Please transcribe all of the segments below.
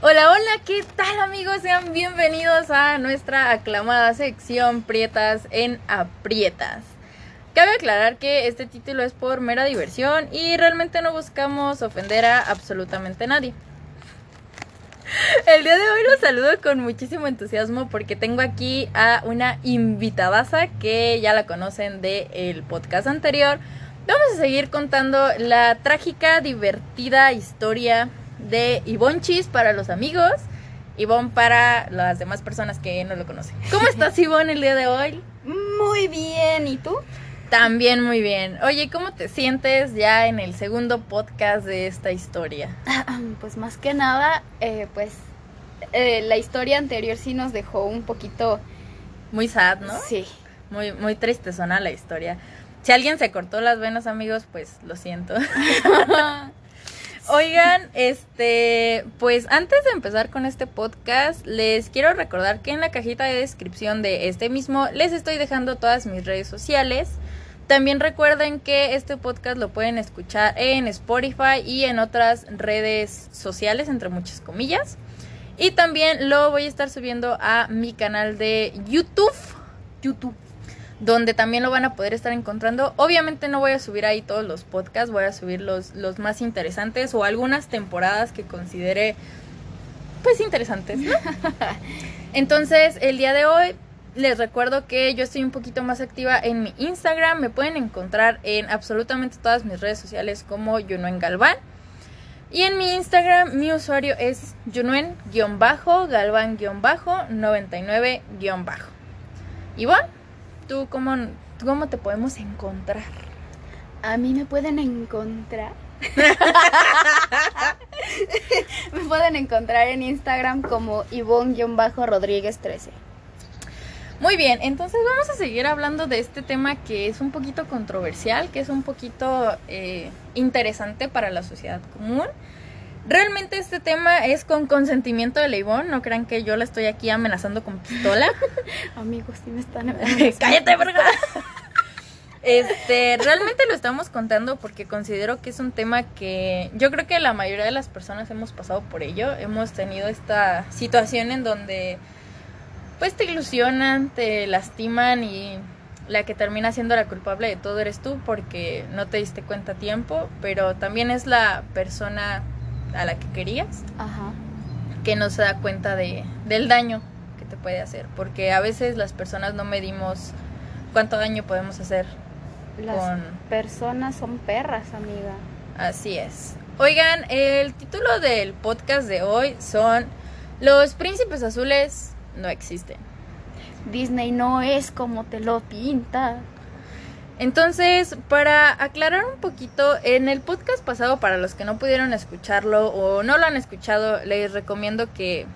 Hola, hola, ¿qué tal amigos? Sean bienvenidos a nuestra aclamada sección Prietas en Aprietas. Cabe aclarar que este título es por mera diversión y realmente no buscamos ofender a absolutamente nadie. El día de hoy los saludo con muchísimo entusiasmo porque tengo aquí a una invitadaza que ya la conocen del podcast anterior. Vamos a seguir contando la trágica, divertida historia de Ivonne Chis para los amigos, Ivonne para las demás personas que no lo conocen. ¿Cómo estás, Ivonne, el día de hoy? Muy bien, ¿y tú? También muy bien. Oye, ¿cómo te sientes ya en el segundo podcast de esta historia? Pues más que nada, eh, pues eh, la historia anterior sí nos dejó un poquito... Muy sad, ¿no? Sí. Muy, muy tristezona la historia. Si alguien se cortó las venas, amigos, pues lo siento. Oigan, este, pues antes de empezar con este podcast, les quiero recordar que en la cajita de descripción de este mismo les estoy dejando todas mis redes sociales. También recuerden que este podcast lo pueden escuchar en Spotify y en otras redes sociales, entre muchas comillas. Y también lo voy a estar subiendo a mi canal de YouTube. YouTube donde también lo van a poder estar encontrando. Obviamente no voy a subir ahí todos los podcasts, voy a subir los, los más interesantes o algunas temporadas que considere pues interesantes. Entonces, el día de hoy les recuerdo que yo estoy un poquito más activa en mi Instagram, me pueden encontrar en absolutamente todas mis redes sociales como Junuen Galván. Y en mi Instagram mi usuario es Junuen-Galván-99- y bueno, ¿Tú cómo, cómo te podemos encontrar? A mí me pueden encontrar. me pueden encontrar en Instagram como Ivonne-Rodríguez 13. Muy bien, entonces vamos a seguir hablando de este tema que es un poquito controversial, que es un poquito eh, interesante para la sociedad común. Realmente este tema es con consentimiento de Leibón, no crean que yo la estoy aquí amenazando con pistola. Amigos, sí me están Cállate, verga. Este, realmente lo estamos contando porque considero que es un tema que yo creo que la mayoría de las personas hemos pasado por ello. Hemos tenido esta situación en donde pues te ilusionan, te lastiman y la que termina siendo la culpable de todo eres tú porque no te diste cuenta a tiempo, pero también es la persona a la que querías, que no se da cuenta de, del daño que te puede hacer, porque a veces las personas no medimos cuánto daño podemos hacer. Las personas son perras, amiga. Así es. Oigan, el título del podcast de hoy son Los príncipes azules no existen. Disney no es como te lo pinta. Entonces, para aclarar un poquito, en el podcast pasado, para los que no pudieron escucharlo o no lo han escuchado, les recomiendo que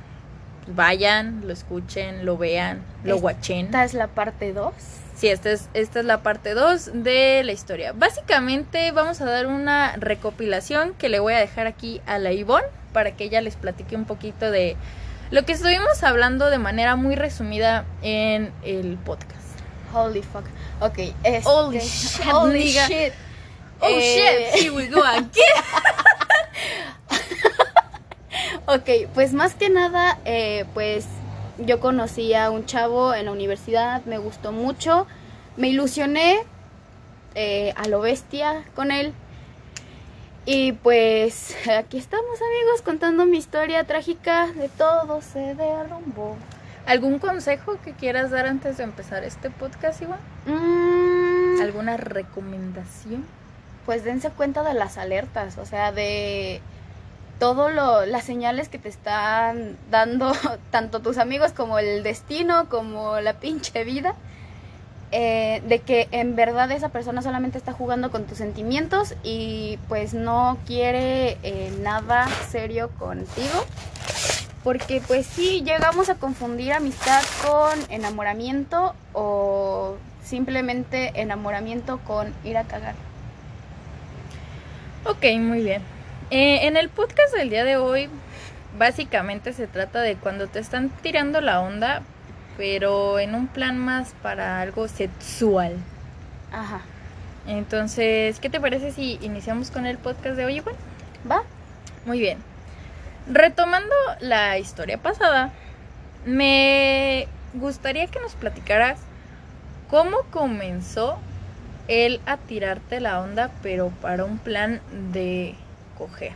vayan, lo escuchen, lo vean, lo watchen. Esta es la parte 2. Sí, esta es, esta es la parte 2 de la historia. Básicamente vamos a dar una recopilación que le voy a dejar aquí a la Ivonne para que ella les platique un poquito de lo que estuvimos hablando de manera muy resumida en el podcast. Holy fuck. Ok, este, Holy shit. Holy shit. Oh eh, shit, here we go again. ok, pues más que nada, eh, pues yo conocí a un chavo en la universidad, me gustó mucho, me ilusioné eh, a lo bestia con él. Y pues aquí estamos amigos contando mi historia trágica de todo se derrumbó. ¿Algún consejo que quieras dar antes de empezar este podcast, Iván? Mm. ¿Alguna recomendación? Pues dense cuenta de las alertas, o sea, de todo lo, las señales que te están dando tanto tus amigos como el destino, como la pinche vida, eh, de que en verdad esa persona solamente está jugando con tus sentimientos y pues no quiere eh, nada serio contigo porque pues sí, llegamos a confundir amistad con enamoramiento o simplemente enamoramiento con ir a cagar. Ok, muy bien. Eh, en el podcast del día de hoy, básicamente se trata de cuando te están tirando la onda, pero en un plan más para algo sexual. Ajá. Entonces, ¿qué te parece si iniciamos con el podcast de hoy, igual? Va. Muy bien. Retomando la historia pasada, me gustaría que nos platicaras cómo comenzó él a tirarte la onda, pero para un plan de coger.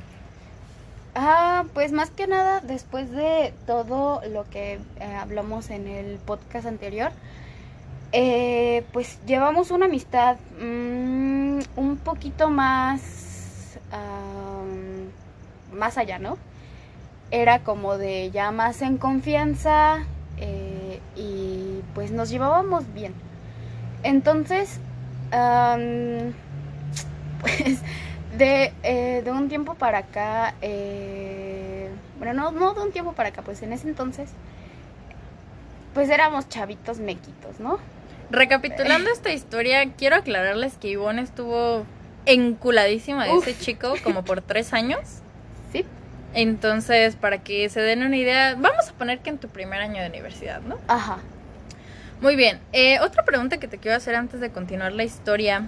Ah, pues más que nada, después de todo lo que eh, hablamos en el podcast anterior, eh, pues llevamos una amistad mm, un poquito más, más allá, ¿no? Era como de ya más en confianza eh, y pues nos llevábamos bien. Entonces, pues de, de, un tiempo para acá, eh, bueno, no, no de un tiempo para acá, pues en ese entonces, pues éramos chavitos mequitos, ¿no? Recapitulando esta historia, quiero aclararles que Ivonne estuvo enculadísima de ese chico como por tres años. Sí. Entonces, para que se den una idea, vamos a poner que en tu primer año de universidad, ¿no? Ajá. Muy bien. Eh, otra pregunta que te quiero hacer antes de continuar la historia.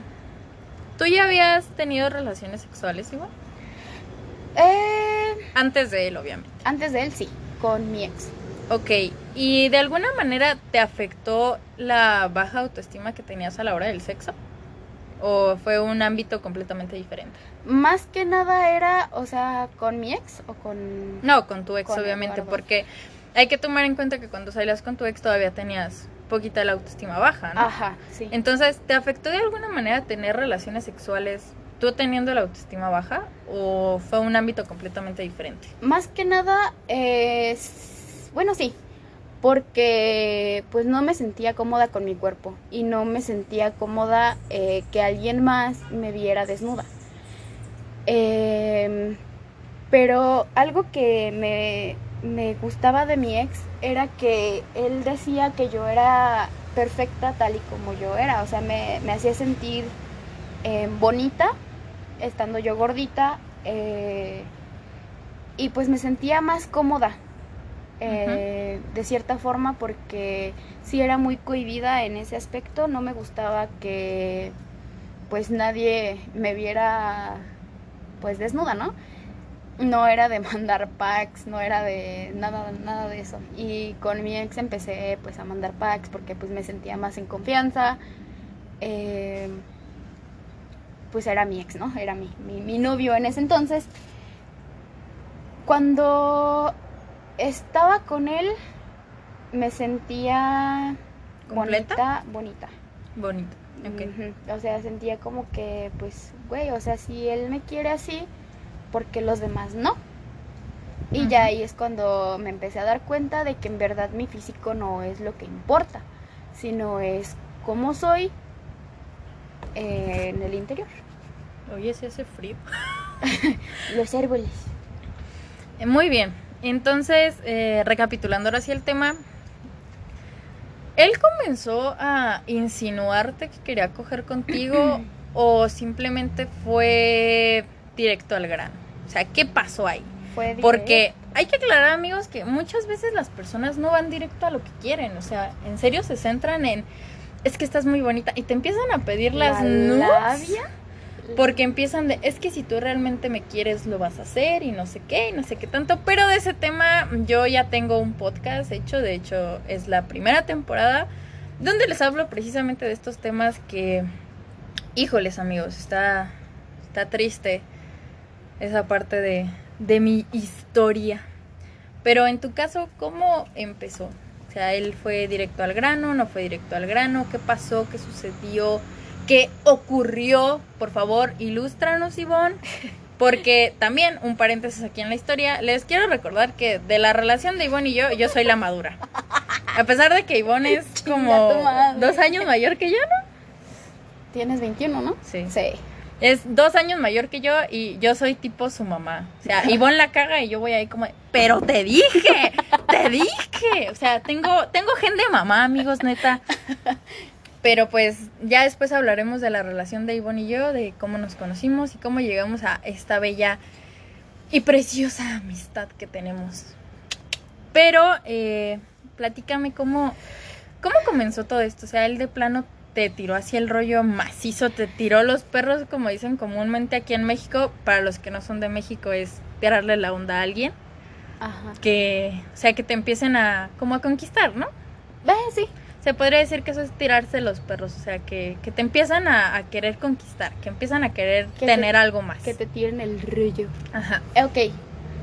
¿Tú ya habías tenido relaciones sexuales, Ivonne? Eh, antes de él, obviamente. Antes de él, sí, con mi ex. Ok, ¿y de alguna manera te afectó la baja autoestima que tenías a la hora del sexo? ¿O fue un ámbito completamente diferente? Más que nada era, o sea, con mi ex o con... No, con tu ex, obviamente, porque hay que tomar en cuenta que cuando salías con tu ex todavía tenías poquita la autoestima baja, ¿no? Ajá, sí. Entonces, ¿te afectó de alguna manera tener relaciones sexuales tú teniendo la autoestima baja o fue un ámbito completamente diferente? Más que nada, es bueno, sí, porque pues no me sentía cómoda con mi cuerpo y no me sentía cómoda eh, que alguien más me viera desnuda. Em, pero algo que me, me, gustaba de mi ex era que él decía que yo era perfecta tal y como yo era, o sea, me, me hacía sentir em, bonita estando yo gordita eh, y pues me sentía más cómoda eh, de cierta forma porque sí era muy cohibida en ese aspecto, no me gustaba que pues nadie me viera pues desnuda, ¿no? No era de mandar packs, no era de nada, nada de eso. Y con mi ex empecé pues a mandar packs porque pues me sentía más en confianza. Eh, pues era mi ex, ¿no? Era mi, mi, mi novio en ese entonces. Cuando estaba con él, me sentía bonita, bonita. Bonita, O sea, sentía como que, pues, güey, o sea, si él me quiere así, porque los demás no? Y ya ahí es cuando me empecé a dar cuenta de que en verdad mi físico no es lo que importa, sino es cómo soy eh, en el interior. Oye, se hace frío. Los árboles. Muy bien. Entonces, eh, recapitulando ahora sí el tema, ¿él comenzó a insinuarte que quería coger contigo o simplemente fue directo al grano? O sea, ¿qué pasó ahí? Fue Porque hay que aclarar, amigos, que muchas veces las personas no van directo a lo que quieren. O sea, en serio se centran en, es que estás muy bonita y te empiezan a pedir las ¿La porque empiezan de, es que si tú realmente me quieres, lo vas a hacer y no sé qué, y no sé qué tanto. Pero de ese tema yo ya tengo un podcast hecho, de hecho es la primera temporada, donde les hablo precisamente de estos temas que, híjoles amigos, está, está triste esa parte de, de mi historia. Pero en tu caso, ¿cómo empezó? O sea, él fue directo al grano, no fue directo al grano, ¿qué pasó? ¿Qué sucedió? ¿Qué ocurrió? Por favor, ilústranos, Ivonne. Porque también, un paréntesis aquí en la historia, les quiero recordar que de la relación de Ivonne y yo, yo soy la madura. A pesar de que Ivonne es como dos años mayor que yo, ¿no? Tienes 21, ¿no? Sí. Sí. Es dos años mayor que yo y yo soy tipo su mamá. O sea, Ivonne la caga y yo voy ahí como, pero te dije, te dije. O sea, tengo, tengo gen de mamá, amigos, neta. Pero pues ya después hablaremos de la relación de Ivonne y yo, de cómo nos conocimos y cómo llegamos a esta bella y preciosa amistad que tenemos. Pero eh, platícame cómo, cómo comenzó todo esto. O sea, él de plano te tiró hacia el rollo macizo, te tiró los perros, como dicen comúnmente aquí en México. Para los que no son de México es tirarle la onda a alguien. Ajá. que, o sea, que te empiecen a, como a conquistar, ¿no? Ve, sí. Se podría decir que eso es tirarse los perros, o sea, que, que te empiezan a, a querer conquistar, que empiezan a querer Que te- tener algo más. Que te tiren el rollo. Ajá. Eh, Ok.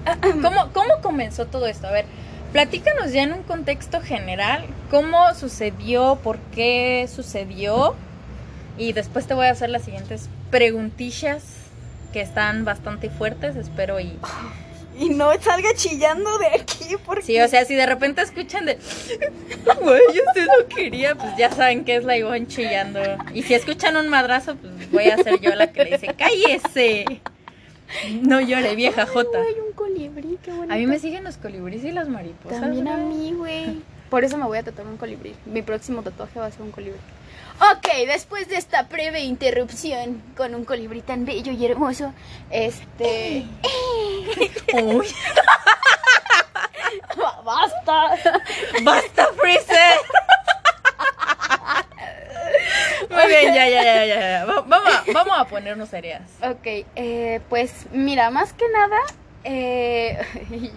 ¿Cómo, ¿Cómo comenzó todo esto? A ver, platícanos ya en un contexto general, cómo sucedió, por qué sucedió, y después te voy a hacer las siguientes preguntillas que están bastante fuertes, espero y... Y no salga chillando de aquí porque... Sí, o sea, si de repente escuchan de... Güey, usted no quería, pues ya saben que es la Ivonne chillando. Y si escuchan un madrazo, pues voy a ser yo la que le dice, cállese. No llore, vieja jota. Ay, un colibrí, qué bonito. A mí me siguen los colibríes y las mariposas. También a mí, güey. Por eso me voy a tatuar un colibrí. Mi próximo tatuaje va a ser un colibrí. Ok, después de esta breve interrupción con un colibrí tan bello y hermoso, este... Uy, ¡Basta! ¡Basta, Freezer! Muy bien, ya, ya, ya, ya. ya. Va- Vamos a, vamos a ponernos serias. Ok, eh, pues mira, más que nada, eh,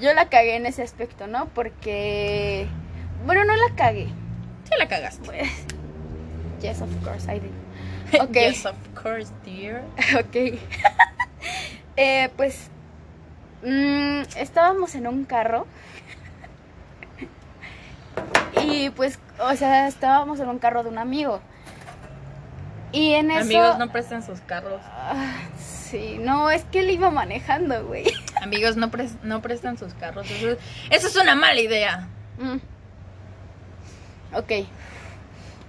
yo la cagué en ese aspecto, ¿no? Porque... Bueno, no la cagué. Sí la cagaste. Pues, yes, of course, I did. Yes, of course, dear. Ok. Eh, pues mm, estábamos en un carro. Y pues, o sea, estábamos en un carro de un amigo. Y en eso... Amigos, no presten sus carros. Ah, sí, no, es que él iba manejando, güey. Amigos, no, pres- no prestan sus carros. Eso es, eso es una mala idea. Mm. Ok.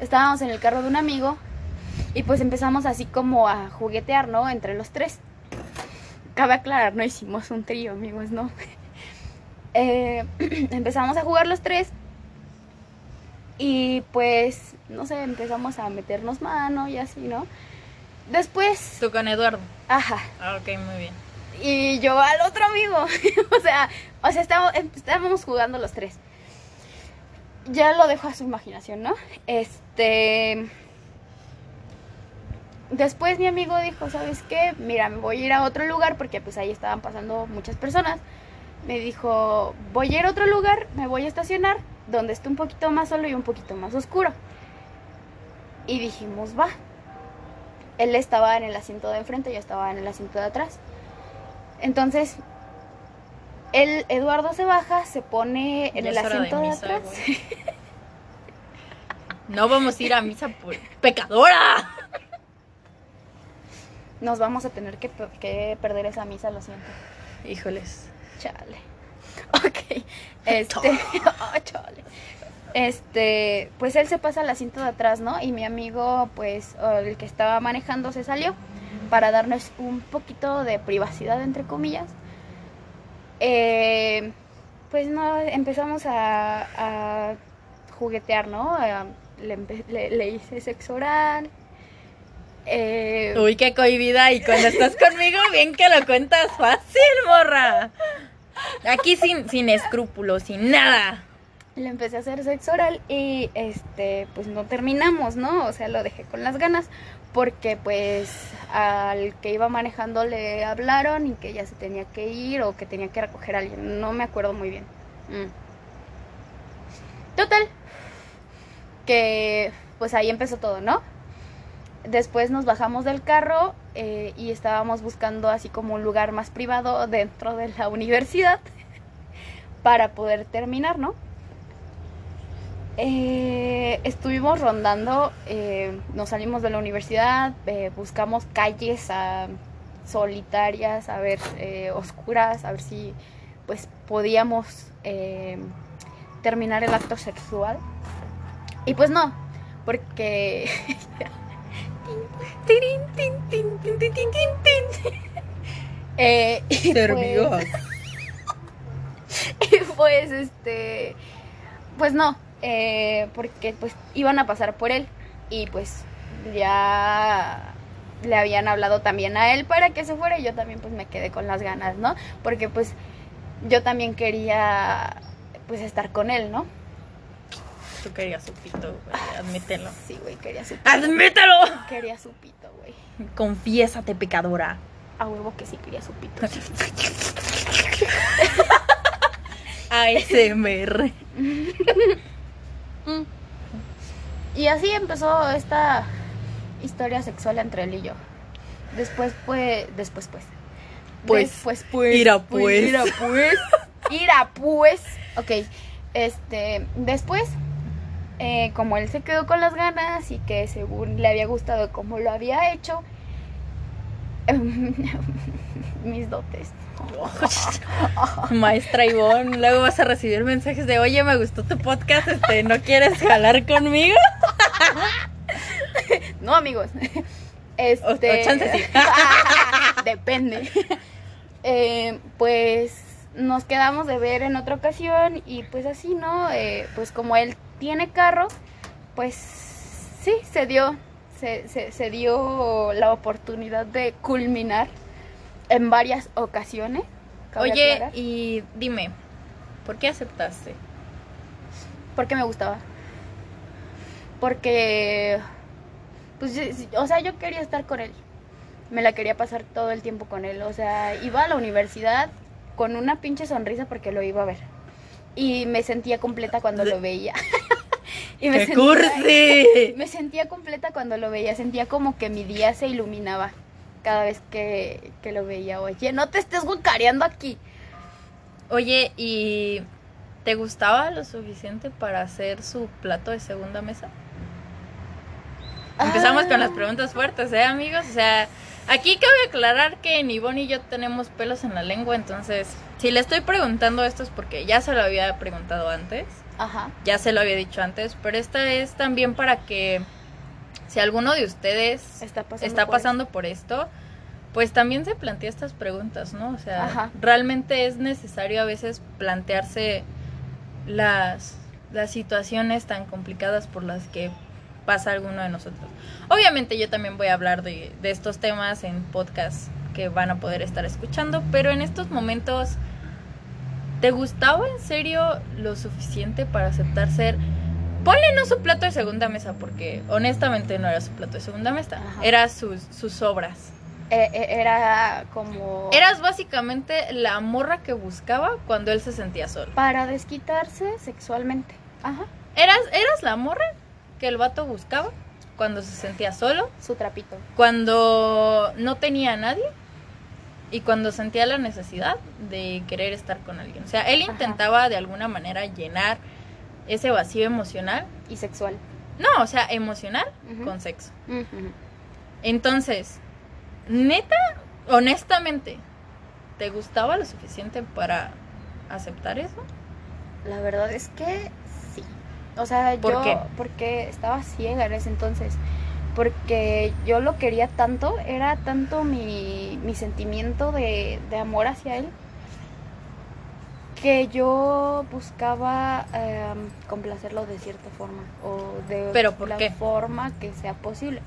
Estábamos en el carro de un amigo y pues empezamos así como a juguetear, ¿no? Entre los tres. Cabe aclarar, no hicimos un trío, amigos, ¿no? Eh, empezamos a jugar los tres y pues, no sé, empezamos a meternos mano y así, ¿no? Después, Tú con Eduardo. ajá, Ah, ok, muy bien. y yo al otro amigo. o sea, o sea, estábamos, estábamos jugando los tres. Ya lo dejo a su imaginación, ¿no? Este. Después mi amigo dijo, ¿sabes qué? Mira, me voy a ir a otro lugar porque pues ahí estaban pasando muchas personas. Me dijo, voy a ir a otro lugar, me voy a estacionar donde esté un poquito más solo y un poquito más oscuro. Y dijimos, va. Él estaba en el asiento de enfrente, yo estaba en el asiento de atrás. Entonces, el Eduardo se baja, se pone en Ya el de asiento de, atrás. No vamos a ir a misa por pecadora. Nos vamos a tener que, pe- que perder esa misa, lo siento. Híjoles. Chale. Ok. Este. oh, chale. Este. Pues él se pasa al asiento de atrás, ¿no? Y mi amigo, pues, el que estaba manejando, se salió para darnos un poquito de privacidad, entre comillas. Eh, pues no, empezamos a, a juguetear, ¿no? A- le, empe- le- le hice sexo oral. Eh, Uy, qué cohibida. Y cuando estás conmigo, bien que lo cuentas fácil, morra. Aquí sin, sin escrúpulos, sin nada. Le empecé a hacer sexo oral y este pues no terminamos, ¿no? O sea, lo dejé con las ganas porque pues al que iba manejando le hablaron y que ya se tenía que ir o que tenía que recoger a alguien, no me acuerdo muy bien. Mm. Total que pues ahí empezó todo, ¿no? Después nos bajamos del carro eh, y estábamos buscando así como un lugar más privado dentro de la universidad para poder terminar, ¿no? Eh, estuvimos rondando, eh, nos salimos de la universidad, eh, buscamos calles ah, solitarias, a ver, eh, oscuras, a ver si pues podíamos terminar el acto sexual. Y pues no, porque... Y pues- y pues este pues no eh, porque pues iban a pasar por él y pues ya le habían hablado también a él para que se fuera y yo también pues me quedé con las ganas no porque pues yo también quería pues estar con él no Tú querías su pito, güey. Admítelo. sí güey quería su ¡Admítelo! quería su pito güey Confiésate, pecadora. a huevo que sí quería su pito ASMR. Y así empezó esta historia sexual entre él y yo. Después pues, después pues. Pues, Después, pues, ira, pues. Ira pues. Ira pues. Ok. Este, después, eh, como él se quedó con las ganas y que según le había gustado como lo había hecho, mis dotes. Maestra Ivonne, luego vas a recibir mensajes de, oye, me gustó tu podcast, este, ¿no quieres jalar conmigo? No, amigos. Este, O- o chance sí. Depende. Eh, pues nos quedamos de ver en otra ocasión y pues así, ¿no? Eh, pues como él tiene carro, pues sí, se dio, se, se, se dio la oportunidad de culminar en varias ocasiones. Oye, aclarar, y dime, ¿por qué aceptaste? porque me gustaba. Porque, pues, o sea, yo quería estar con él. Me la quería pasar todo el tiempo con él. O sea, iba a la universidad con una pinche sonrisa porque lo iba a ver. Y me sentía completa cuando lo veía. y me ¡Qué sentía, cursi! me sentía completa cuando lo veía. Sentía como que mi día se iluminaba cada vez que, que lo veía. Oye, no te estés guacareando aquí. Oye, ¿y te gustaba lo suficiente para hacer su plato de segunda mesa? Empezamos con las Ah. preguntas fuertes, ¿eh, amigos? O sea, aquí cabe aclarar que ni y yo tenemos pelos en la lengua, entonces, si le estoy preguntando esto es porque ya se lo había preguntado antes, Ajá. ya se lo había dicho antes, pero esta es también para que si alguno de ustedes Está pasando. está por eso. pasando por esto, pues también se plantea estas preguntas, ¿no? O sea, Ajá. realmente es necesario a veces plantearse las, las situaciones tan complicadas por las que pasa alguno de nosotros. Obviamente yo también voy a hablar de, de estos temas en podcasts que van a poder estar escuchando, pero en estos momentos, ¿te gustaba en serio lo suficiente para aceptar ser... Ponle no su plato de segunda mesa, porque honestamente no era su plato de segunda mesa, Ajá. era sus, sus obras. Eh, eh, era como... Eras básicamente la morra que buscaba cuando él se sentía solo. Para desquitarse sexualmente. Ajá. Eras, eras la morra que el vato buscaba cuando se sentía solo, Su trapito. cuando no tenía a nadie y cuando sentía la necesidad de querer estar con alguien. O sea, él Ajá. intentaba de alguna manera llenar ese vacío emocional. Y sexual. No, o sea, emocional con sexo. Entonces, neta, honestamente, ¿te gustaba lo suficiente para aceptar eso? La verdad es que sí. O sea, ¿Por yo... qué? Porque estaba ciega en ese entonces. Porque yo lo quería tanto, era tanto mi, mi sentimiento de, de amor hacia él, que yo buscaba em, complacerlo de cierta forma o de ¿Pero por la qué? forma que sea posible.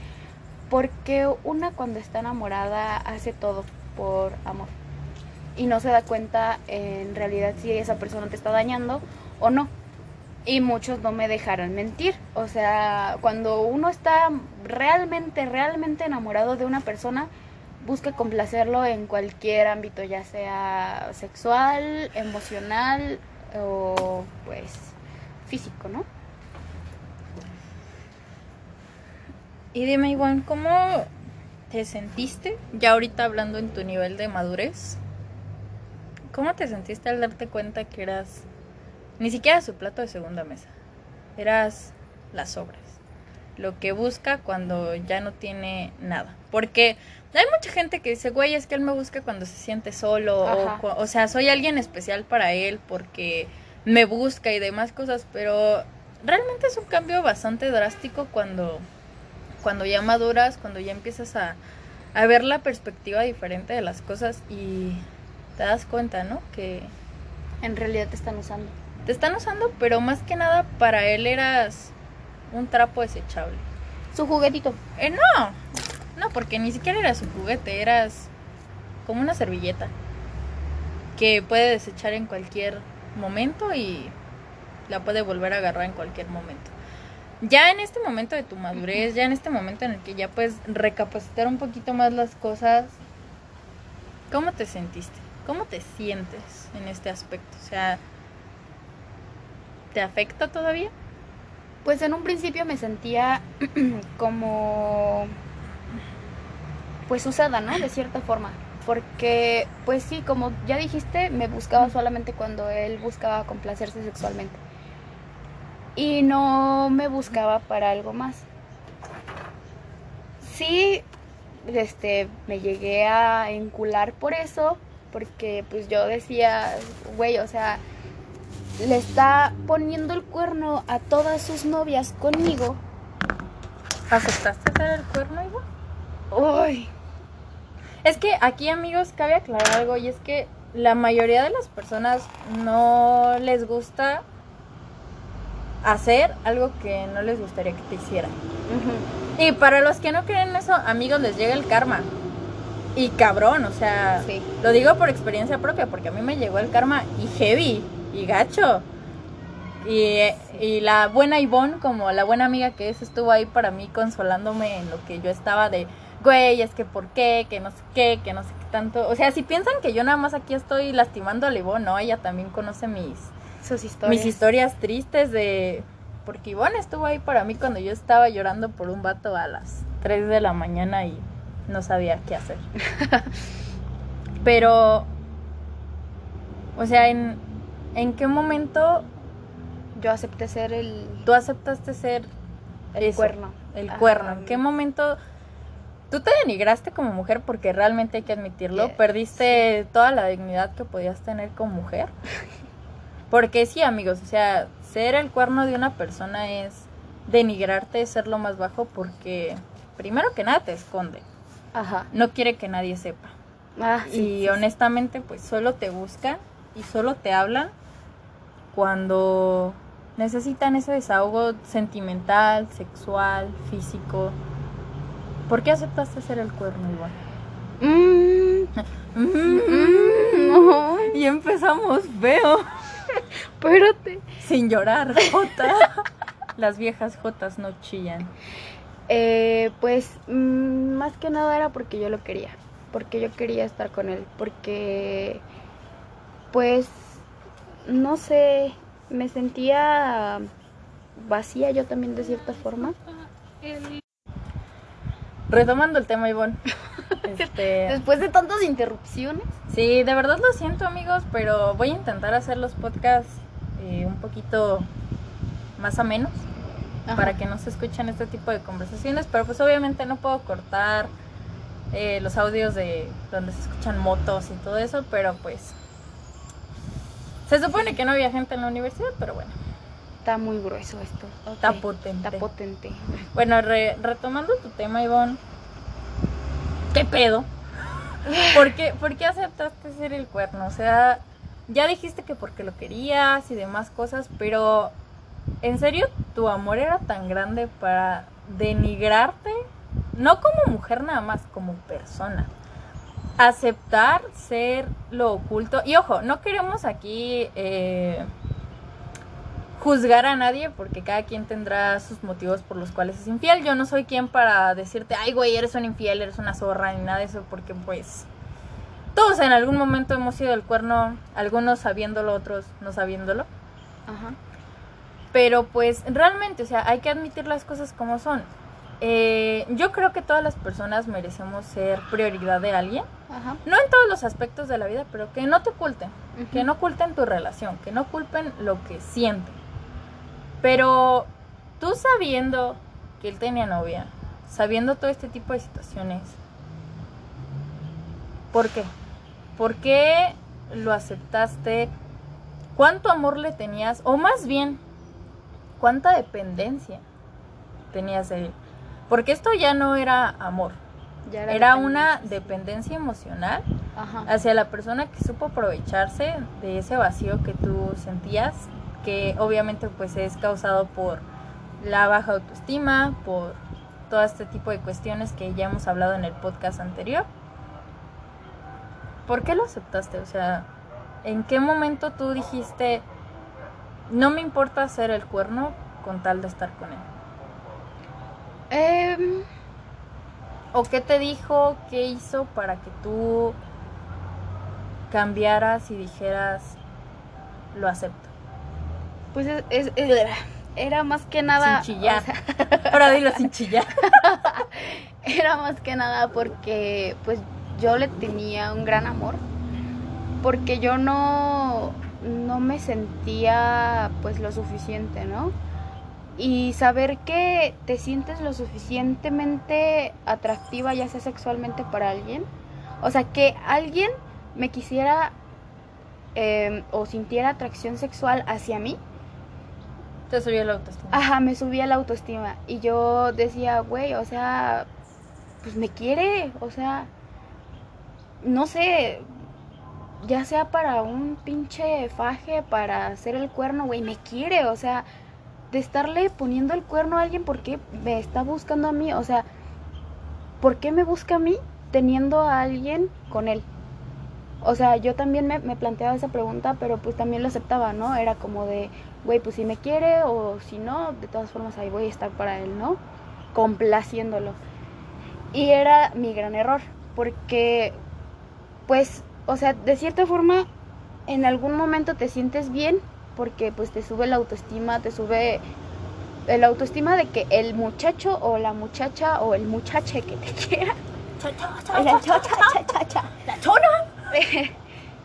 Porque una cuando está enamorada hace todo por amor y no se da cuenta en realidad si esa persona te está dañando o no. Y muchos no me dejarán mentir. O sea, cuando uno está realmente, realmente enamorado de una persona, busca complacerlo en cualquier ámbito, ya sea sexual, emocional o pues físico, ¿no? Y dime, Iván, ¿cómo te sentiste? Ya ahorita hablando en tu nivel de madurez. ¿Cómo te sentiste al darte cuenta que eras ni siquiera su plato de segunda mesa? Eras las sobras. Lo que busca cuando ya no tiene nada. Porque hay mucha gente que dice, güey, es que él me busca cuando se siente solo. O, o sea, soy alguien especial para él porque me busca y demás cosas. Pero realmente es un cambio bastante drástico cuando cuando ya maduras, cuando ya empiezas a, a ver la perspectiva diferente de las cosas y te das cuenta, ¿no? Que En realidad te están usando. Te están usando, pero más que nada para él eras un trapo desechable. Su juguetito. Eh, no, no, porque ni siquiera era su juguete, eras como una servilleta que puede desechar en cualquier momento y la puede volver a agarrar en cualquier momento. Ya en este momento de tu madurez, ya en este momento en el que ya puedes recapacitar un poquito más las cosas, ¿cómo te sentiste? ¿Cómo te sientes en este aspecto? O sea, ¿Te afecta todavía? Pues en un principio me sentía como pues usada, ¿no? De cierta forma. Porque, pues sí, como ya dijiste, me buscaba solamente cuando él buscaba complacerse sexualmente. Y no me buscaba para algo más. Sí, este, me llegué a encular por eso, porque pues yo decía, güey, o sea, le está poniendo el cuerno a todas sus novias conmigo. ¿Aceptaste hacer el cuerno, Iván? Uy, Es que aquí, amigos, cabe aclarar algo y es que la mayoría de las personas no les gusta hacer algo que no les gustaría que te hicieran. Y para los que no creen eso, amigos, les llega el karma. Y cabrón, o sea, Sí. lo digo por experiencia propia, porque a mí me llegó el karma y heavy, y gacho. Y, y la buena Ivonne, como la buena amiga que es, estuvo ahí para mí consolándome en lo que yo estaba de, güey, es que por qué, que no sé qué, que no sé qué tanto. O sea, si piensan que yo nada más aquí estoy lastimando a Ivonne, no, ella también conoce mis, sus historias. mis historias tristes de... Porque Ivonne estuvo ahí para mí cuando yo estaba llorando por un vato a las 3 de la mañana y no sabía qué hacer. Pero, o sea, ¿en, ¿en qué momento Yo acepté ser el, tú aceptaste ser el eso, cuerno. El Ajá. cuerno. ¿En qué momento tú te denigraste como mujer? Porque realmente hay que admitirlo. Yeah, Perdiste toda la dignidad que podías tener como mujer. Porque sí, amigos, o sea, ser el cuerno de una persona es denigrarte, es ser lo más bajo porque primero que nada te esconde. Ajá. No quiere que nadie sepa. Ah, sí, y sí. honestamente, pues solo te buscan y solo te hablan cuando necesitan ese desahogo sentimental, sexual, físico. ¿Por qué aceptaste ser el cuerno, Iván? Mm, mm, no, Y empezamos feo. espérate. Sin llorar, Jota. Las viejas Jotas no chillan. Eh, pues mm, más que nada era porque yo lo quería, porque yo quería estar con él, porque pues no sé, me sentía vacía yo también de cierta forma. Retomando el tema, Ivonne. Este, Después de tantas interrupciones. sí, de verdad lo siento, amigos, pero voy a intentar hacer los podcasts eh, un poquito más a menos. para que no se escuchen este tipo de conversaciones, pero pues obviamente no puedo cortar eh, los audios de donde se escuchan motos y todo eso, pero pues se supone que no había gente en la universidad, pero bueno, Está muy grueso esto. está potente. Está potente. Bueno, re- retomando tu tema, Ivonne, ¿qué pedo? ¿Por qué, ¿Por qué aceptaste ser el cuerno? O sea, ya dijiste que porque lo querías y demás cosas, pero ¿en serio tu amor era tan grande para denigrarte? No como mujer nada más, como persona. Aceptar ser lo oculto. Y ojo, no queremos aquí eh, juzgar a nadie porque cada quien tendrá sus motivos por los cuales es infiel. Yo no soy quien para decirte, ay, güey, eres un infiel, eres una zorra, ni nada de eso, porque pues todos en algún momento hemos sido el cuerno, algunos sabiéndolo, otros no sabiéndolo. Ajá. Pero pues realmente, o sea, hay que admitir las cosas como son. Eh, yo creo que todas las personas merecemos ser prioridad de alguien. Ajá. No en todos los aspectos de la vida, pero que no te oculten. Que no oculten tu relación, que no culpen lo que sienten. Pero tú sabiendo que él tenía novia, sabiendo todo este tipo de situaciones, ¿por qué? ¿Por qué lo aceptaste? ¿Cuánto amor le tenías? O más bien, ¿cuánta dependencia tenías de él? Porque esto ya no era amor, Ya era una dependencia. dependencia emocional Ajá. hacia la persona que supo aprovecharse de ese vacío que tú sentías, que obviamente pues es causado por la baja autoestima, por todo este tipo de cuestiones que ya hemos hablado en el podcast anterior. ¿Por qué lo aceptaste? O sea, ¿en qué momento tú dijiste, no me importa hacer el cuerno con tal de estar con él? Em, ¿O qué te dijo, qué hizo para que tú cambiaras y dijeras, lo acepto? Pues es, es- era, era más que nada... Sin chillar. o sea, Ahora dilo sin chillar. era más que nada porque pues yo le tenía un gran amor. Porque yo no, no me sentía pues lo suficiente, ¿no? Y saber que te sientes lo suficientemente atractiva, ya sea sexualmente para alguien. O sea, que alguien me quisiera eh, o sintiera atracción sexual hacia mí. Te subió la autoestima. Ajá, me subía la autoestima. Y yo decía, güey, o sea, pues me quiere. O sea, no sé, ya sea para un pinche faje, para hacer el cuerno, güey, me quiere. O sea, de estarle poniendo el cuerno a alguien porque me está buscando a mí. O sea, ¿por qué me busca a mí teniendo a alguien con él? O sea, yo también me, me planteaba esa pregunta, pero pues también lo aceptaba, ¿no? Era como de, güey, pues si me quiere o si no, de todas formas ahí voy a estar para él, ¿no? Complaciéndolo. Y era mi gran error, porque, pues, o sea, de cierta forma, en algún momento te sientes bien, porque pues te sube la autoestima, te sube la autoestima de que el muchacho o la muchacha o el muchache que te quiera, cha, cha, cha. La chona.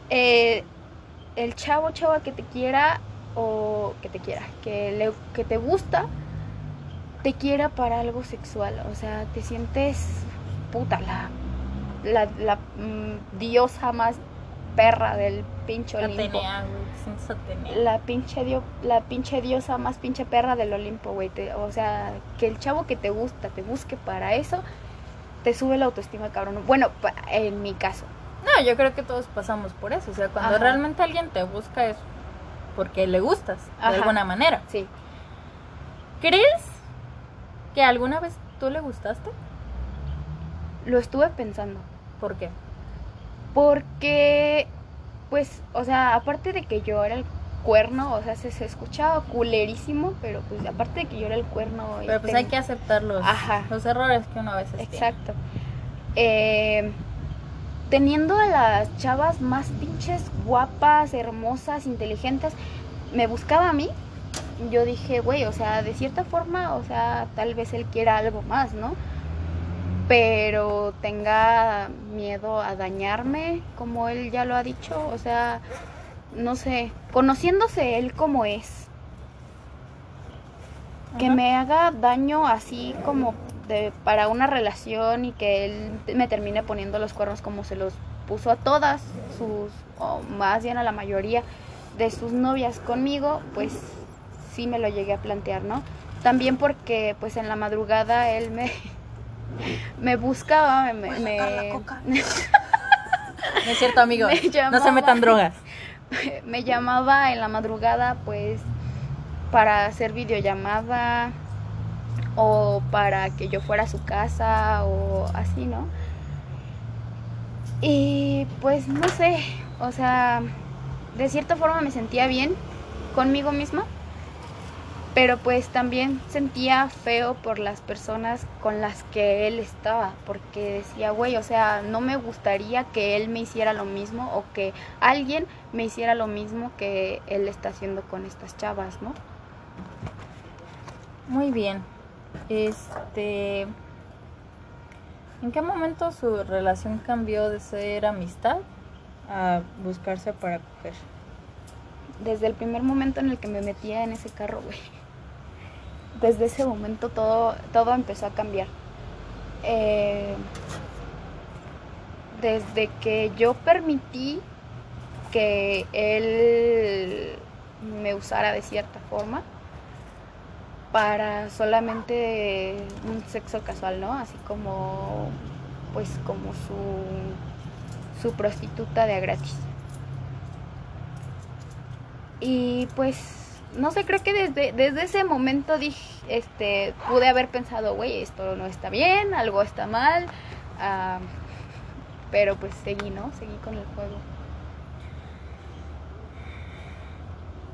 eh, el chavo chava que te quiera o que te quiera, que, le, que te gusta, te quiera para algo sexual. O sea, te sientes puta, la, la, la, mm, diosa más perra del pinche Olimpo. Atenea, güey. La pinche, dio, la pinche diosa más pinche perra del Olimpo, güey. Te- O sea, que el chavo que te gusta te busque para eso, te sube la autoestima, cabrón. Bueno, pa- en mi caso. No, yo creo que todos pasamos por eso. O sea, cuando Ajá. realmente alguien te busca es porque le gustas, de alguna manera. Sí. ¿Crees que alguna vez tú le gustaste? Lo estuve pensando. ¿Por qué? Porque, pues, o sea, aparte de que yo era el cuerno, o sea, se, se escuchaba culerísimo, pero pues aparte de que yo era el cuerno. Pero pues ten- hay que aceptar los, Ajá. los errores que uno a veces tiene. Exacto. Eh, teniendo a las chavas más pinches guapas, hermosas, inteligentes, me buscaba a mí. Yo dije, güey, o sea, de cierta forma, o sea, tal vez él quiera algo más, ¿no? Pero tenga miedo a dañarme, como él ya lo ha dicho, o sea, no sé, conociéndose él como es, que me haga daño así como de, para una relación y que él me termine poniendo los cuernos como se los puso a todas sus, o más bien a la mayoría de sus novias conmigo, pues sí me lo llegué a plantear, ¿no? También porque pues en la madrugada él me, me buscaba, me, me- No es cierto, amigo. Me no se metan drogas. me llamaba en la madrugada pues para hacer videollamada o para que yo fuera a su casa o así, ¿no? Y pues no sé, o sea, de cierta forma me sentía bien conmigo misma, pero pues también sentía feo por las personas con las que él estaba, porque decía, güey, o sea, no me gustaría que él me hiciera lo mismo o que alguien me hiciera lo mismo que él está haciendo con estas chavas, ¿no? Muy bien. Este. ¿En qué momento su relación cambió de ser amistad a buscarse para coger? Desde el primer momento en el que me metía en ese carro, güey. Desde ese momento todo, todo empezó a cambiar. Eh, desde que yo permití que él me usara de cierta forma para solamente un sexo casual, ¿no? Así como, pues, como su, su prostituta de a gratis. Y pues, no sé, creo que desde, desde ese momento dije, este, pude haber pensado, güey, esto no está bien, algo está mal. pero pues seguí, ¿no? Seguí con el juego.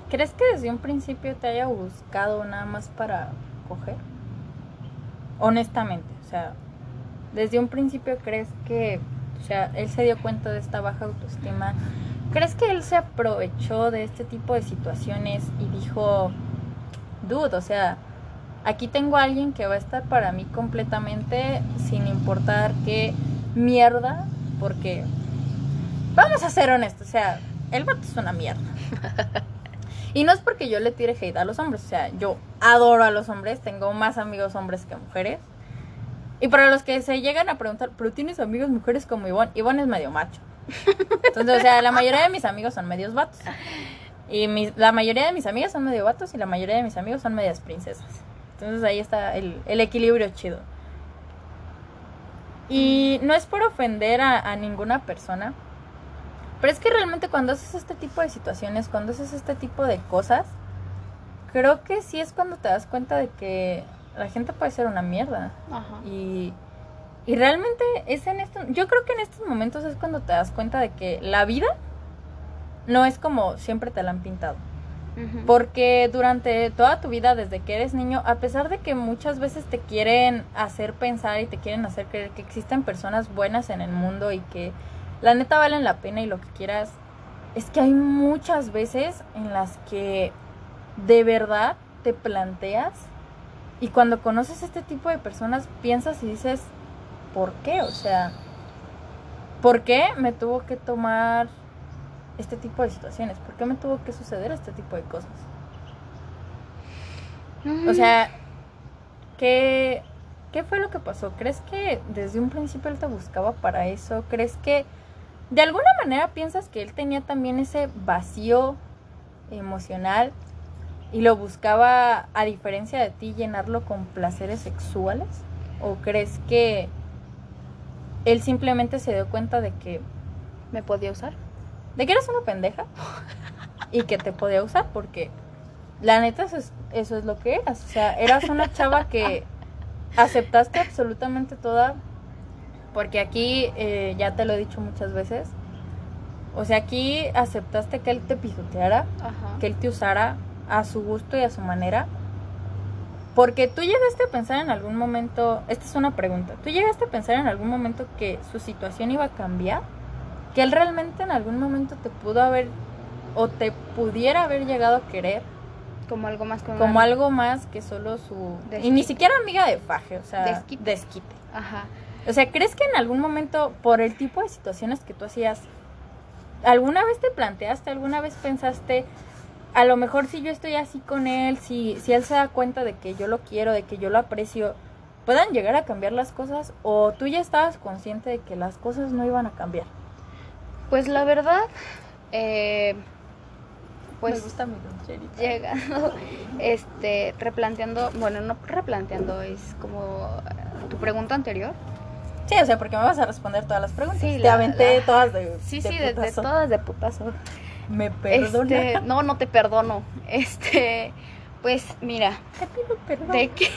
¿Crees que desde un principio te haya buscado nada más para coger? Honestamente, o sea, desde un principio crees que, o sea, él se dio cuenta de esta baja autoestima ¿crees que él se aprovechó de este tipo de situaciones y dijo, dude, o sea, aquí tengo a alguien que va a estar para mí completamente sin importar qué mierda, porque vamos a ser honestos, o sea, el vato es una mierda. Y no es porque yo le tire hate a los hombres, o sea, yo adoro a los hombres, tengo más amigos hombres que mujeres. Y para los que se llegan a preguntar, ¿pero tienes amigos mujeres como Ivonne? Ivonne es medio macho. Entonces, o sea, la mayoría de mis amigos son medios vatos. Y la mayoría de mis amigas son medio vatos y la mayoría de mis amigos son medias princesas. Entonces ahí está el, equilibrio chido. Y no es por ofender a, ninguna persona, pero es que realmente cuando haces este tipo de situaciones, cuando haces este tipo de cosas, creo que sí es cuando te das cuenta de que la gente puede ser una mierda. Y, y realmente es en esto, yo creo que en estos momentos es cuando te das cuenta de que la vida no es como siempre te la han pintado. Porque durante toda tu vida, desde que eres niño, a pesar de que muchas veces te quieren hacer pensar y te quieren hacer creer que existen personas buenas en el mundo y que la neta valen la pena y lo que quieras, es que hay muchas veces en las que de verdad te planteas y cuando conoces este tipo de personas piensas y dices, ¿por qué? O sea, ¿por qué me tuvo que tomar este tipo de situaciones? ¿Por qué me tuvo que suceder este tipo de cosas? O sea, ¿qué, ¿qué fue lo que pasó? ¿Crees que desde un principio él te buscaba para eso? ¿Crees que de alguna manera piensas que él tenía también ese vacío emocional y lo buscaba, a diferencia de ti, llenarlo con placeres sexuales? ¿O crees que él simplemente se dio cuenta de que me podía usar? de que eras una pendeja y que te podía usar porque la neta eso es, eso es lo que eras. O sea, eras una chava que aceptaste absolutamente toda, porque aquí eh, ya te lo he dicho muchas veces, o sea, aquí aceptaste que él te pisoteara, que él te usara a su gusto y a su manera. Porque tú llegaste a pensar en algún momento, esta es una pregunta, ¿tú llegaste a pensar en algún momento que su situación iba a cambiar? que él realmente en algún momento te pudo haber o te pudiera haber llegado a querer como algo más como, algo más que solo su y ni siquiera amiga de faje o sea desquite. desquite ajá o sea crees que en algún momento por el tipo de situaciones que tú hacías alguna vez te planteaste alguna vez pensaste a lo mejor si yo estoy así con él si si él se da cuenta de que yo lo quiero de que yo lo aprecio puedan llegar a cambiar las cosas o tú ya estabas consciente de que las cosas no iban a cambiar pues la verdad, eh, pues me gusta mi llegando, este, replanteando, bueno, no replanteando, es como tu pregunta anterior. Sí, o sea, porque me vas a responder todas las preguntas. Sí, te aventé todas de Sí, sí, de, todas de putazo. ¿Me perdona? Este, no, no te perdono. Este, pues mira. Te pido perdón. ¿De qué?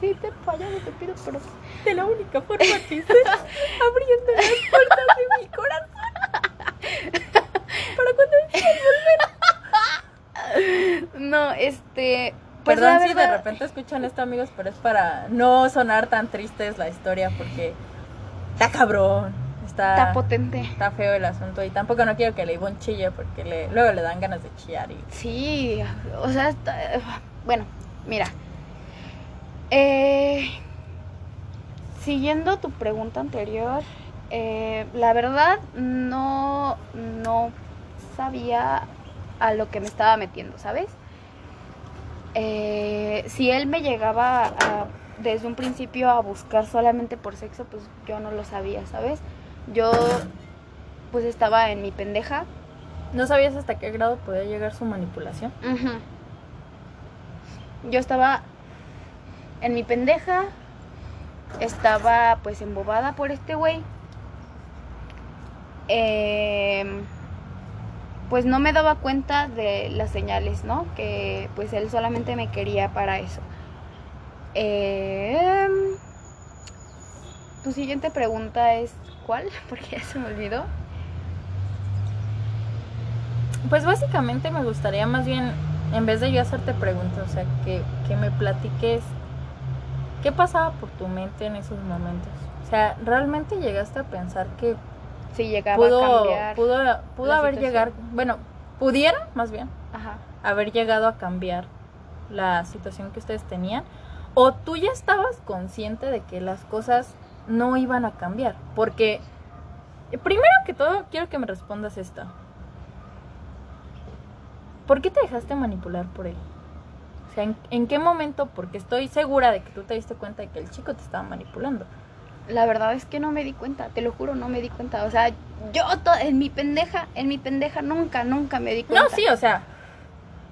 sí, te fallado, te pido perdón. De la única forma que sé, abriendo las puertas de mi corazón. ¿Para cuándo volver? No, este. Pues Perdón si de repente escuchan esto, amigos, pero es para no sonar tan tristes la historia porque está cabrón. Está, potente. Está feo el asunto y tampoco no quiero que le un chille porque le, luego le dan ganas de chillar. Y... Sí, o sea, bueno, mira. Eh, siguiendo tu pregunta anterior, eh, la verdad no, no sabía a lo que me estaba metiendo, ¿sabes? Eh, si él me llegaba desde un principio a buscar solamente por sexo, pues yo no lo sabía, ¿sabes? Yo pues estaba en mi pendeja. ¿No sabías hasta qué grado podía llegar su manipulación? Yo estaba en mi pendeja, estaba pues embobada por este güey eh, pues no me daba cuenta de las señales, ¿no? Que pues él solamente me quería para eso. Eh, tu siguiente pregunta es ¿cuál? Porque ya se me olvidó. Pues básicamente me gustaría más bien, en vez de yo hacerte preguntas, o sea, que, que me platiques qué pasaba por tu mente en esos momentos. O sea, ¿realmente llegaste a pensar que si llegaba pudo, a cambiar. pudo, pudo haber situación. llegado, bueno, pudiera más bien Ajá. haber llegado a cambiar la situación que ustedes tenían o tú ya estabas consciente de que las cosas no iban a cambiar porque primero que todo quiero que me respondas esta ¿por qué te dejaste manipular por él? O sea, ¿en, en qué momento? Porque estoy segura de que tú te diste cuenta de que el chico te estaba manipulando. La verdad es que no me di cuenta, te lo juro, no me di cuenta. O sea, yo en mi pendeja, en mi pendeja nunca, nunca me di cuenta. No, sí, o sea,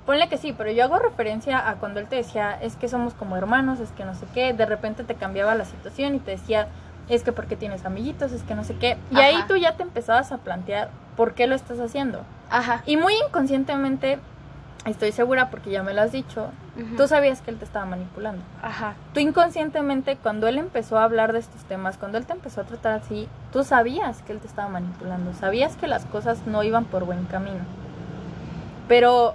ponle que sí, pero yo hago referencia a cuando él te decía, es que somos como hermanos, es que no sé qué, de repente te cambiaba la situación y te decía, es que porque tienes amiguitos, es que no sé qué. Y ahí tú ya te empezabas a plantear por qué lo estás haciendo. Ajá. Y muy inconscientemente, estoy segura porque ya me lo has dicho, tú sabías que él te estaba manipulando. Ajá. Tú inconscientemente, cuando él empezó a hablar de estos temas, cuando él te empezó a tratar así, tú sabías que él te estaba manipulando, sabías que las cosas no iban por buen camino. Pero,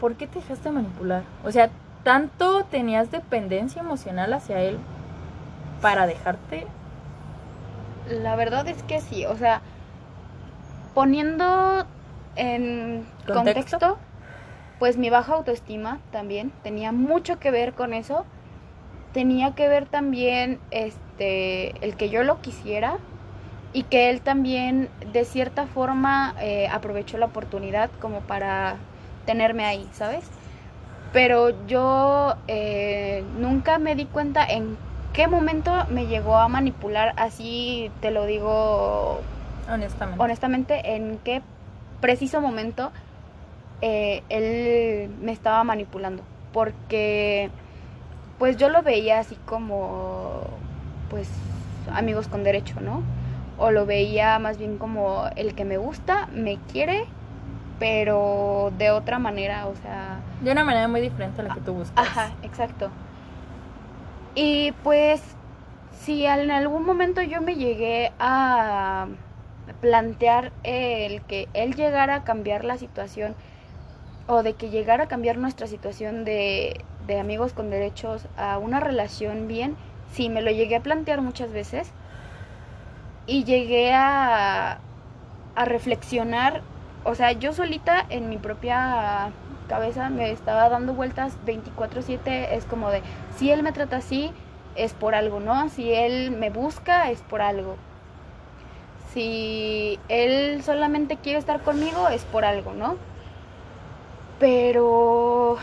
¿por qué te dejaste manipular? O sea, ¿tanto tenías dependencia emocional hacia él para dejarte? La verdad es que sí, o sea, poniendo en ¿Contexto? contexto, pues mi baja autoestima también tenía mucho que ver con eso. Tenía que ver también este el que yo lo quisiera y que él también de cierta forma eh, aprovechó la oportunidad como para tenerme ahí, ¿sabes? Pero yo eh, nunca me di cuenta en qué momento me llegó a manipular, así te lo digo Honestamente. honestamente, en qué preciso momento eh, él me estaba manipulando. Porque pues yo lo veía así como pues amigos con derecho, ¿no? O lo veía más bien como el que me gusta, me quiere, pero de otra manera, o sea, De una manera muy diferente a la que tú buscas. Ajá, exacto. Y pues, si en algún momento yo me llegué a plantear el que él llegara a cambiar la situación o de que llegara a cambiar nuestra situación de, de amigos con derechos a una relación bien, sí, me lo llegué a plantear muchas veces y llegué a, a reflexionar, o sea, yo solita en mi propia cabeza me estaba dando vueltas 24/7, es como de, si él me trata así, es por algo, ¿no? Si él me busca, es por algo. Si él solamente quiere estar conmigo, es por algo, ¿no? Pero,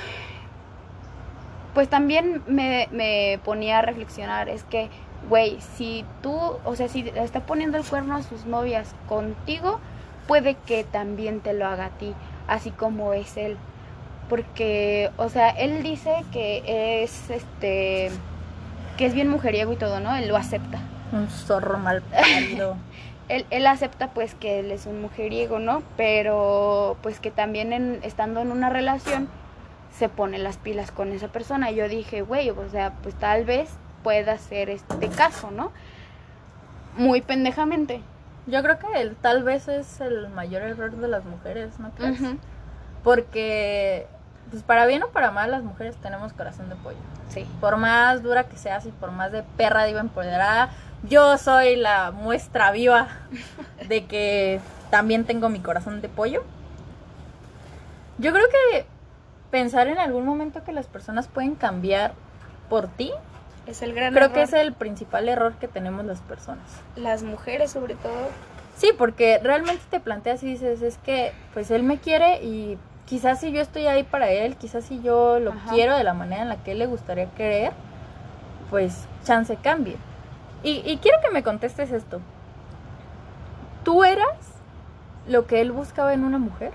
pues también me, me ponía a reflexionar, es que, güey, si tú, o sea, si está poniendo el cuerno a sus novias contigo, puede que también te lo haga a ti, así como es él. Porque, o sea, él dice que es, este, que es bien mujeriego y todo, ¿no? Él lo acepta. Un zorro mal. Él, él acepta pues que él es un mujeriego, ¿no? Pero pues que también en, estando en una relación se pone las pilas con esa persona. Y yo dije, güey, o sea, pues tal vez pueda ser este caso, ¿no? Muy pendejamente. Yo creo que el, tal vez es el mayor error de las mujeres, ¿no crees? Porque, pues para bien o para mal, las mujeres tenemos corazón de pollo. Sí. Por más dura que seas y por más de perra diva empoderada, yo soy la muestra viva de que también tengo mi corazón de pollo. Yo creo que pensar en algún momento que las personas pueden cambiar por ti, Es el gran creo que es el principal error que tenemos las personas. Las mujeres sobre todo. Sí, porque realmente te planteas y dices, es que pues él me quiere y quizás si yo estoy ahí para él, quizás si yo lo Ajá. quiero de la manera en la que él le gustaría querer, pues chance cambie. Y, y quiero que me contestes esto. ¿Tú eras lo que él buscaba en una mujer?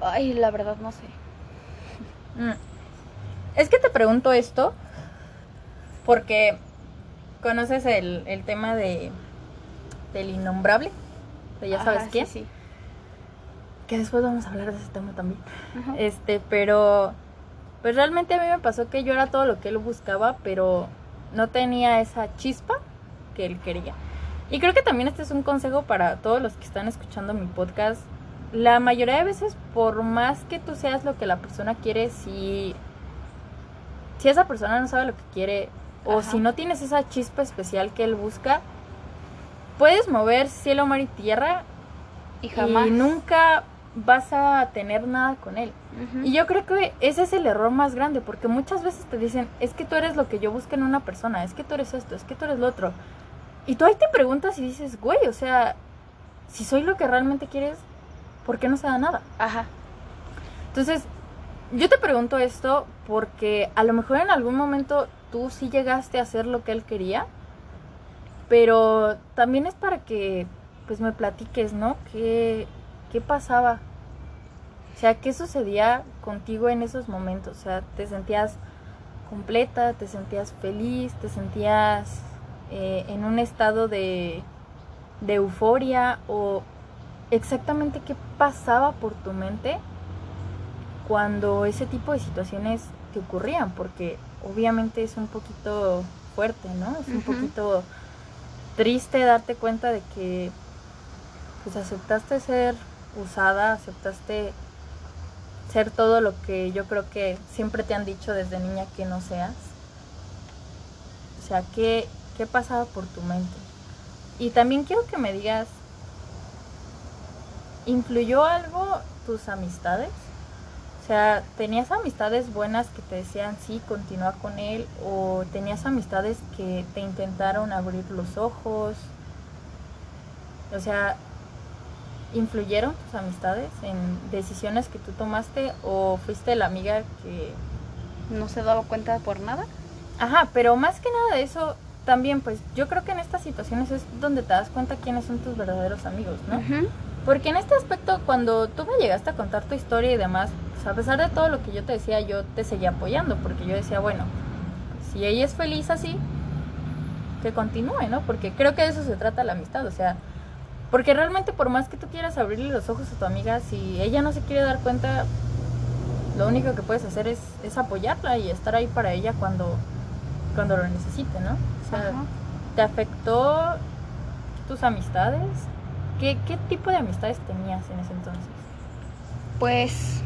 Ay, la verdad no sé. Mm. Es que te pregunto esto porque conoces el, el tema de del innombrable, de ya sabes Ajá, quién. Sí, sí. Que después vamos a hablar de ese tema también. Ajá. Este, pero pues realmente a mí me pasó que yo era todo lo que él buscaba, pero no tenía esa chispa que él quería. Y creo que también este es un consejo para todos los que están escuchando mi podcast. La mayoría de veces, por más que tú seas lo que la persona quiere, si, si esa persona no sabe lo que quiere o Ajá. si no tienes esa chispa especial que él busca, puedes mover cielo, mar y tierra Y jamás. y nunca vas a tener nada con él. Y yo creo que ese es el error más grande, porque muchas veces te dicen, es que tú eres lo que yo busco en una persona, es que tú eres esto, es que tú eres lo otro. Y tú ahí te preguntas y dices, güey, o sea, si soy lo que realmente quieres, ¿por qué no se da nada? Ajá. Entonces, yo te pregunto esto porque a lo mejor en algún momento tú sí llegaste a hacer lo que él quería, pero también es para que pues me platiques, ¿no? ¿Qué, qué pasaba? O sea, ¿qué sucedía contigo en esos momentos? O sea, ¿te sentías completa? ¿Te sentías feliz? ¿Te sentías eh, en un estado de, de euforia? ¿O exactamente qué pasaba por tu mente cuando ese tipo de situaciones te ocurrían? Porque obviamente es un poquito fuerte, ¿no? Es un poquito triste darte cuenta de que pues aceptaste ser usada, aceptaste ser todo lo que yo creo que siempre te han dicho desde niña que no seas. O sea, ¿qué, qué pasaba por tu mente? Y también quiero que me digas, ¿influyó algo tus amistades? O sea, ¿tenías amistades buenas que te decían sí, continúa con él? ¿O tenías amistades que te intentaron abrir los ojos? O sea, ¿influyeron tus amistades en decisiones que tú tomaste? ¿O fuiste la amiga que... No se daba cuenta por nada. Ajá, pero más que nada de eso, también pues yo creo que en estas situaciones es donde te das cuenta quiénes son tus verdaderos amigos, ¿no? Porque en este aspecto, cuando tú me llegaste a contar tu historia y demás, pues, a pesar de todo lo que yo te decía, yo te seguía apoyando, porque yo decía, bueno, si ella es feliz así, que continúe, ¿no? Porque creo que de eso se trata la amistad, o sea, porque realmente por más que tú quieras abrirle los ojos a tu amiga, si ella no se quiere dar cuenta, lo único que puedes hacer es, es apoyarla y estar ahí para ella cuando, cuando lo necesite, ¿no? O sea, Ajá. ¿te afectó tus amistades? ¿Qué, ¿Qué tipo de amistades tenías en ese entonces? Pues,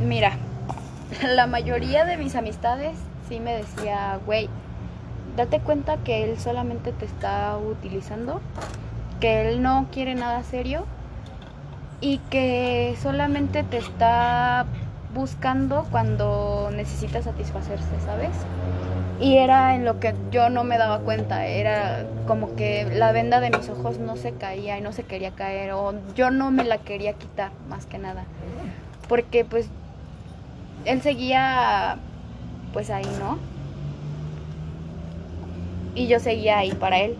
mira, la mayoría de mis amistades sí me decía, güey, date cuenta que él solamente te está utilizando, que él no quiere nada serio y que solamente te está buscando cuando necesita satisfacerse, ¿sabes? Y era en lo que yo no me daba cuenta, era como que la venda de mis ojos no se caía y no se quería caer, o yo no me la quería quitar, más que nada. Porque pues él seguía pues ahí, ¿no? Y yo seguía ahí para él.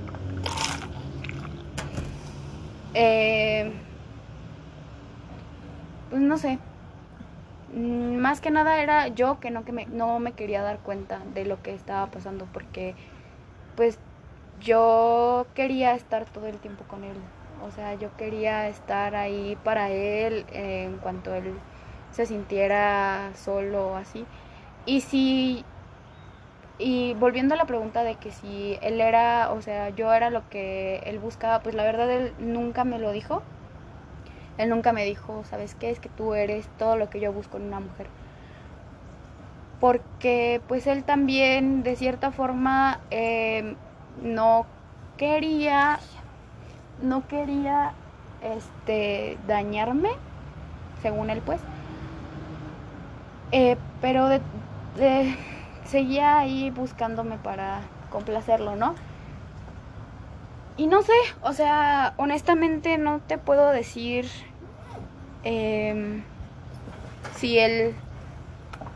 Eh, pues no sé. Mm, Más que nada era yo que no, que me, no me quería dar cuenta de lo que estaba pasando porque pues yo quería estar todo el tiempo con él. O sea, yo quería estar ahí para él en cuanto él se sintiera solo o así. Y si y volviendo a la pregunta de que si él era, o sea, yo era lo que él buscaba, pues la verdad él nunca me lo dijo. Él nunca me dijo, ¿sabes qué? Es que tú eres todo lo que yo busco en una mujer. Porque pues él también, de cierta forma, eh, no quería, no quería, este, dañarme, según él pues. Eh, pero de- seguía ahí buscándome para complacerlo, ¿no? Y no sé, o sea, honestamente no te puedo decir em, si él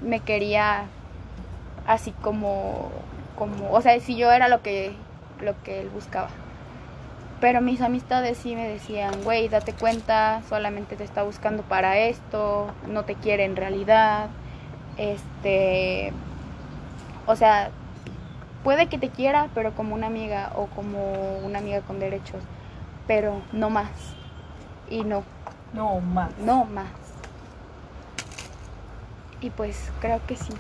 me quería así como, como, o sea, si yo era lo que, lo que él buscaba. Pero mis amistades sí me decían, güey, date cuenta, solamente te está buscando para esto, no te quiere en realidad. Este, o sea, puede que te quiera, pero como una amiga o como una amiga con derechos, pero no más. Y no, No, más. no más. Y pues creo que sí.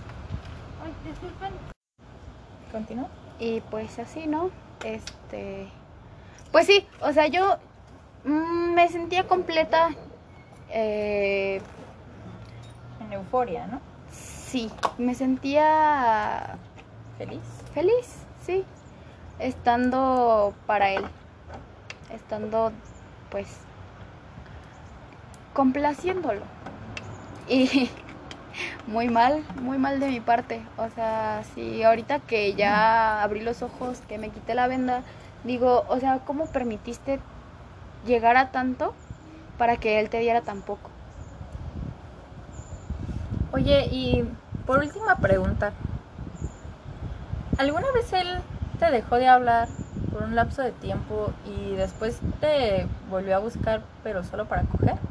¿Continúa? Y pues así, ¿no? Este. Pues sí, o sea, yo mm, me sentía completa. Eh, En euforia, ¿no? Sí, me sentía Feliz. feliz, sí. Estando para él. estando pues complaciéndolo. Y muy mal, muy mal de mi parte. O sea, si ahorita que ya abrí los ojos, que me quité la venda, digo, o sea, ¿cómo permitiste llegar a tanto para que él te diera tan poco? Oye, y por última pregunta, ¿alguna vez él te dejó de hablar por un lapso de tiempo y después te volvió a buscar pero solo para coger?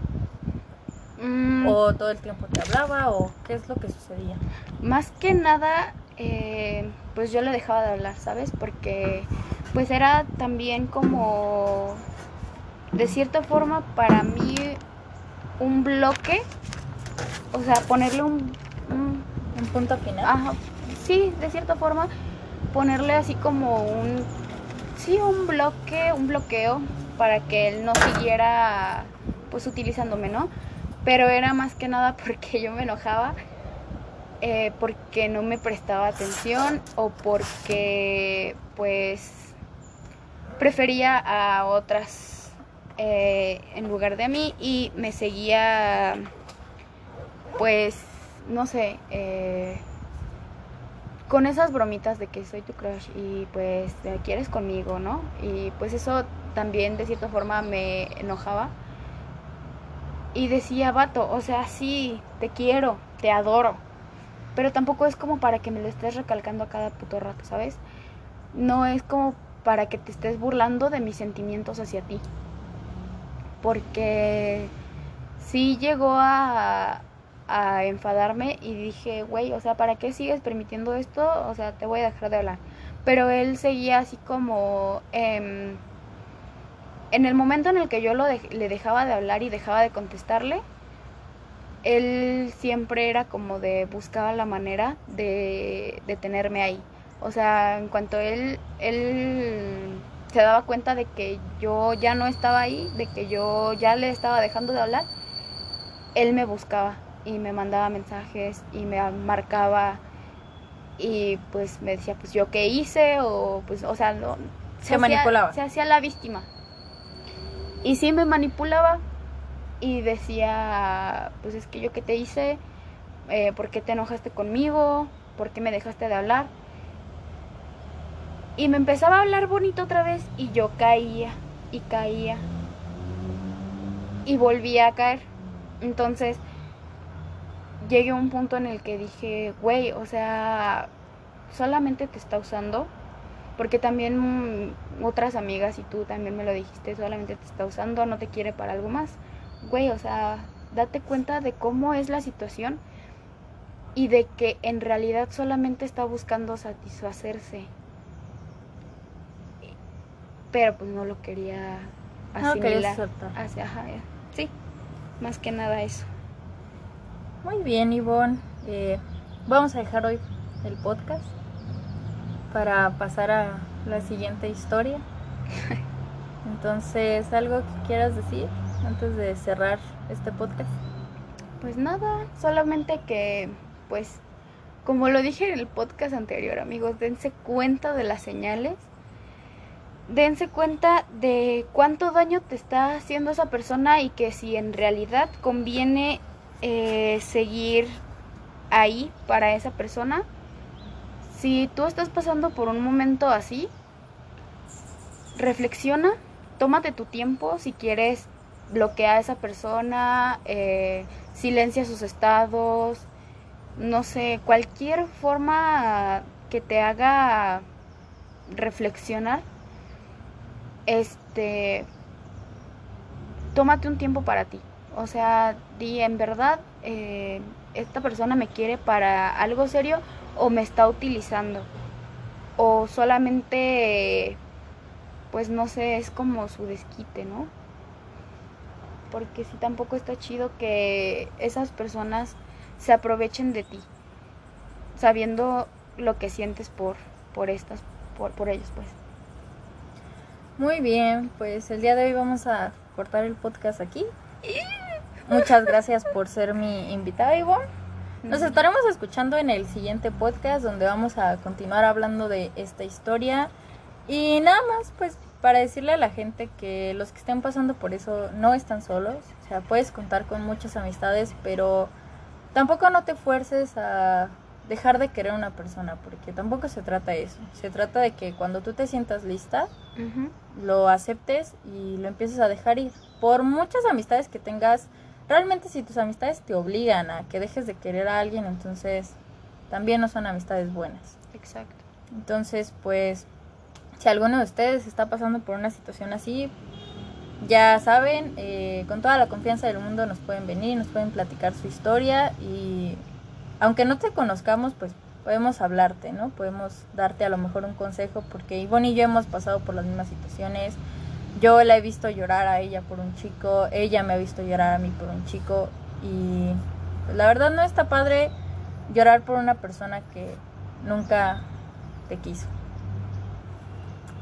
Mm, ¿O todo el tiempo te hablaba o qué es lo que sucedía? Más que nada, eh, pues yo le dejaba de hablar, ¿sabes? Porque pues era también como, de cierta forma, para mí un bloque, o sea, ponerle un, un Un punto final. Ajá, sí, de cierta forma, ponerle así como un, sí, un bloque, un bloqueo para que él no siguiera, pues, utilizándome, ¿no? Pero era más que nada porque yo me enojaba, eh, porque no me prestaba atención o porque, pues, prefería a otras eh, en lugar de mí y me seguía, pues, no sé, eh, con esas bromitas de que soy tu crush y pues te quieres conmigo, ¿no? Y pues eso también de cierta forma me enojaba. Y decía, vato, o sea, sí, te quiero, te adoro. Pero tampoco es como para que me lo estés recalcando a cada puto rato, ¿sabes? No es como para que te estés burlando de mis sentimientos hacia ti. Porque sí llegó a, a enfadarme y dije, güey, o sea, ¿para qué sigues permitiendo esto? O sea, te voy a dejar de hablar. Pero él seguía así como... em, en el momento en el que yo lo le dejaba de hablar y dejaba de contestarle, él siempre era como de buscaba la manera de, de tenerme ahí. O sea, en cuanto él, él se daba cuenta de que yo ya no estaba ahí, de que yo ya le estaba dejando de hablar, él me buscaba y me mandaba mensajes y me marcaba y pues me decía pues yo qué hice o pues o sea no Se hacía- manipulaba. se hacía la víctima. Y sí me manipulaba y decía pues es que yo qué te hice Eh, por qué te enojaste conmigo por qué me dejaste de hablar y me empezaba a hablar bonito otra vez y yo caía y caía y volvía a caer. Entonces llegué a un punto en el que dije, güey, o sea, solamente te está usando, porque también otras amigas y tú también me lo dijiste, solamente te está usando, no te quiere para algo más. Güey, o sea, date cuenta de cómo es la situación y de que en realidad solamente está buscando satisfacerse. Pero pues no lo quería No asimilar. aceptar. Así, ajá, sí, más que nada eso. Muy bien, Ivonne. Eh, vamos a dejar hoy el podcast para pasar a la siguiente historia. Entonces, ¿algo que quieras decir antes de cerrar este podcast? Pues nada, solamente que, pues, como lo dije en el podcast anterior, amigos, dense cuenta de las señales. Dense cuenta de cuánto daño te está haciendo esa persona y que si en realidad conviene eh, seguir ahí para esa persona. Si tú estás pasando por un momento así, reflexiona, tómate tu tiempo si quieres bloquea a esa persona, eh, silencia sus estados, no sé, cualquier forma que te haga reflexionar, este, tómate un tiempo para ti. O sea, di en verdad, eh, esta persona me quiere para algo serio o me está utilizando. O solamente, pues no sé, es como su desquite, ¿no? porque sí tampoco está chido que esas personas se aprovechen de ti, sabiendo lo que sientes por, por estas, por, por ellos, pues. Muy bien, pues el día de hoy vamos a cortar el podcast aquí. Muchas gracias por ser mi invitada, Ivonne. Nos estaremos escuchando en el siguiente podcast donde vamos a continuar hablando de esta historia. Y nada más, pues para decirle a la gente que los que estén pasando por eso no están solos. O sea, puedes contar con muchas amistades, pero tampoco no te fuerces a dejar de querer a una persona, porque tampoco se trata de eso. Se trata de que cuando tú te sientas lista, lo aceptes y lo empieces a dejar ir. Por muchas amistades que tengas, realmente si tus amistades te obligan a que dejes de querer a alguien, entonces también no son amistades buenas. Exacto. Entonces, pues, si alguno de ustedes está pasando por una situación así, ya saben, eh, con toda la confianza del mundo nos pueden venir, nos pueden platicar su historia y aunque no te conozcamos, pues podemos hablarte, ¿no? Podemos darte a lo mejor un consejo porque Ivonne y yo hemos pasado por las mismas situaciones. Yo la he visto llorar a ella por un chico, ella me ha visto llorar a mí por un chico y pues, la verdad no está padre llorar por una persona que nunca te quiso.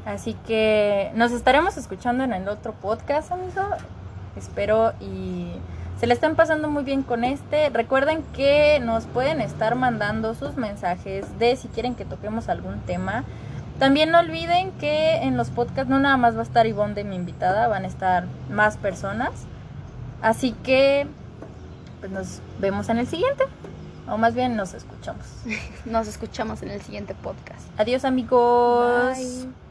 Así que nos estaremos escuchando en el otro podcast, amigo. Espero y se le están pasando muy bien con este. Recuerden que nos pueden estar mandando sus mensajes de si quieren que toquemos algún tema. También no olviden que en los podcasts no nada más va a estar Ivonne de mi invitada, van a estar más personas. Así que pues nos vemos en el siguiente. O más bien nos escuchamos. Nos escuchamos en el siguiente podcast. Adiós amigos. Bye.